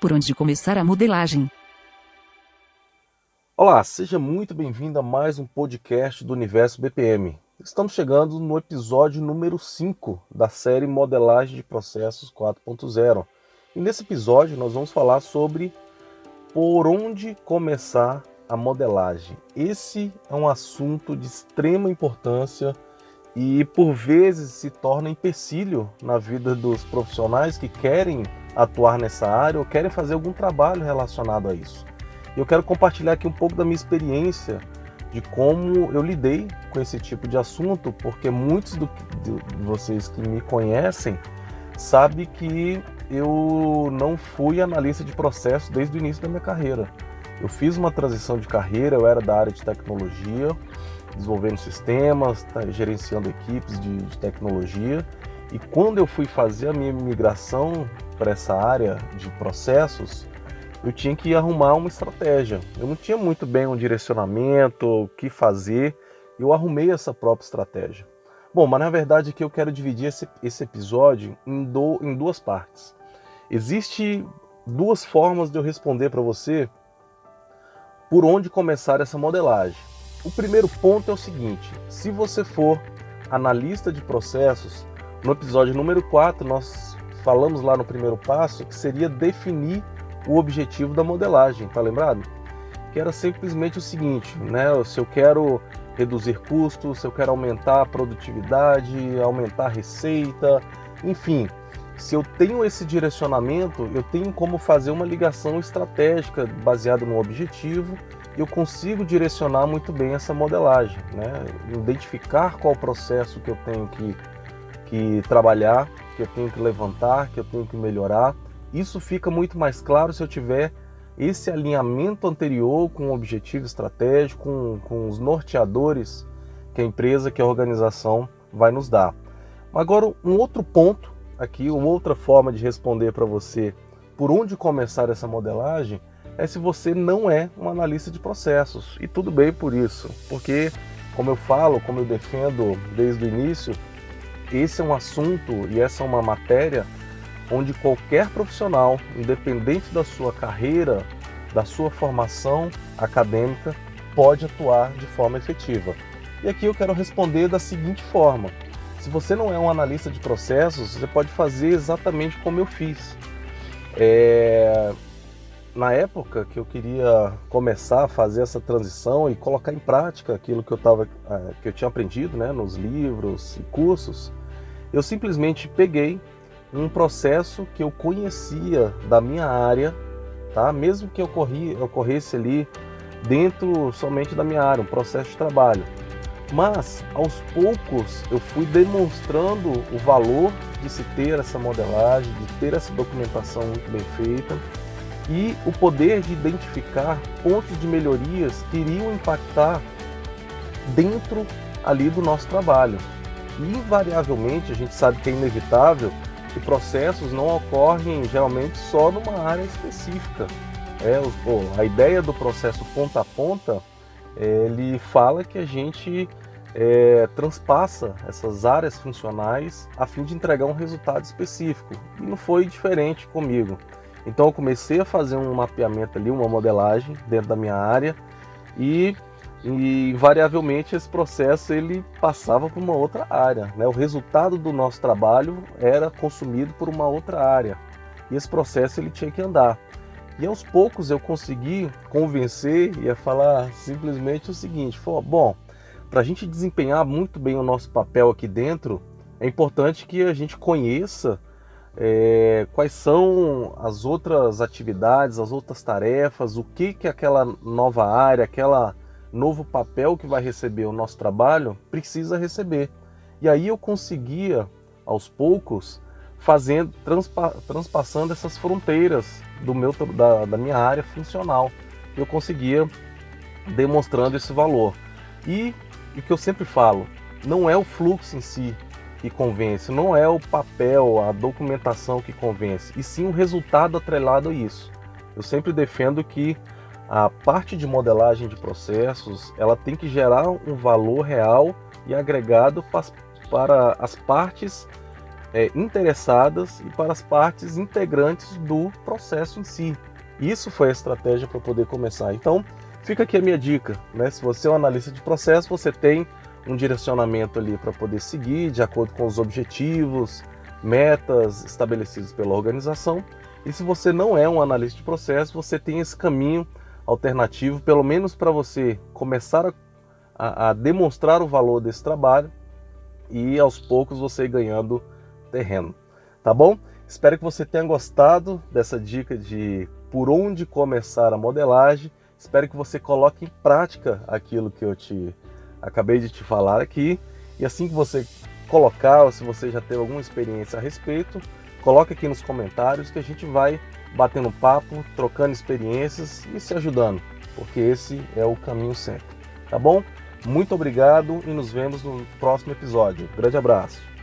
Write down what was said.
Por onde começar a modelagem? Olá, seja muito bem-vindo a mais um podcast do Universo BPM. Estamos chegando no episódio número 5 da série Modelagem de Processos 4.0. E nesse episódio nós vamos falar sobre por onde começar a modelagem. Esse é um assunto de extrema importância e por vezes se torna empecilho na vida dos profissionais que querem atuar nessa área ou querem fazer algum trabalho relacionado a isso. Eu quero compartilhar aqui um pouco da minha experiência de como eu lidei com esse tipo de assunto, porque muitos do, de vocês que me conhecem sabem que eu não fui analista de processo desde o início da minha carreira. Eu fiz uma transição de carreira, eu era da área de tecnologia, desenvolvendo sistemas, tá, gerenciando equipes de, de tecnologia. E quando eu fui fazer a minha migração para essa área de processos, eu tinha que arrumar uma estratégia. Eu não tinha muito bem um direcionamento, o que fazer. Eu arrumei essa própria estratégia. Bom, mas na verdade aqui eu quero dividir esse, esse episódio em, do, em duas partes. Existe duas formas de eu responder para você por onde começar essa modelagem. O primeiro ponto é o seguinte: se você for analista de processos, no episódio número 4 nós falamos lá no primeiro passo que seria definir o objetivo da modelagem, tá lembrado? Que era simplesmente o seguinte, né? Se eu quero reduzir custos, se eu quero aumentar a produtividade, aumentar a receita, enfim, se eu tenho esse direcionamento, eu tenho como fazer uma ligação estratégica baseada no objetivo eu consigo direcionar muito bem essa modelagem, né? identificar qual processo que eu tenho que, que trabalhar, que eu tenho que levantar, que eu tenho que melhorar. Isso fica muito mais claro se eu tiver esse alinhamento anterior com o objetivo estratégico, com, com os norteadores que a empresa, que a organização vai nos dar. Agora, um outro ponto aqui, uma outra forma de responder para você por onde começar essa modelagem é se você não é um analista de processos. E tudo bem por isso, porque, como eu falo, como eu defendo desde o início, esse é um assunto e essa é uma matéria onde qualquer profissional, independente da sua carreira, da sua formação acadêmica, pode atuar de forma efetiva. E aqui eu quero responder da seguinte forma: se você não é um analista de processos, você pode fazer exatamente como eu fiz. É, na época que eu queria começar a fazer essa transição e colocar em prática aquilo que eu tava, é, que eu tinha aprendido, né, nos livros e cursos, eu simplesmente peguei um processo que eu conhecia da minha área, tá? Mesmo que ocorri, ocorresse ali dentro somente da minha área, um processo de trabalho. Mas aos poucos eu fui demonstrando o valor de se ter essa modelagem, de ter essa documentação muito bem feita e o poder de identificar pontos de melhorias que iriam impactar dentro ali do nosso trabalho. E invariavelmente a gente sabe que é inevitável que processos não ocorrem geralmente só numa área específica. É, a ideia do processo ponta a ponta, ele fala que a gente é, transpassa essas áreas funcionais a fim de entregar um resultado específico. E não foi diferente comigo. Então eu comecei a fazer um mapeamento ali, uma modelagem dentro da minha área e, e invariavelmente esse processo ele passava para uma outra área. Né? O resultado do nosso trabalho era consumido por uma outra área e esse processo ele tinha que andar. E aos poucos eu consegui convencer e a falar simplesmente o seguinte: bom, para a gente desempenhar muito bem o nosso papel aqui dentro, é importante que a gente conheça é, quais são as outras atividades, as outras tarefas, o que que aquela nova área, aquela novo papel que vai receber o nosso trabalho precisa receber. E aí eu conseguia, aos poucos, fazendo, transpa, transpassando essas fronteiras do meu, da, da minha área funcional. Eu conseguia demonstrando esse valor. E o que eu sempre falo, não é o fluxo em si que convence, não é o papel, a documentação que convence, e sim o resultado atrelado a isso. Eu sempre defendo que a parte de modelagem de processos, ela tem que gerar um valor real e agregado para as partes é, interessadas e para as partes integrantes do processo em si. Isso foi a estratégia para poder começar. Então, fica aqui a minha dica. Né? Se você é um analista de processo, você tem um direcionamento ali para poder seguir de acordo com os objetivos, metas estabelecidos pela organização. E se você não é um analista de processo, você tem esse caminho alternativo, pelo menos para você começar a, a, demonstrar o valor desse trabalho e aos poucos você ir ganhando terreno. Tá bom? Espero que você tenha gostado dessa dica de por onde começar a modelagem. Espero que você coloque em prática aquilo que eu te acabei de te falar aqui. E assim que você colocar, ou se você já teve alguma experiência a respeito, coloque aqui nos comentários que a gente vai batendo papo, trocando experiências e se ajudando, porque esse é o caminho sempre. Tá bom? Muito obrigado e nos vemos no próximo episódio. Grande abraço.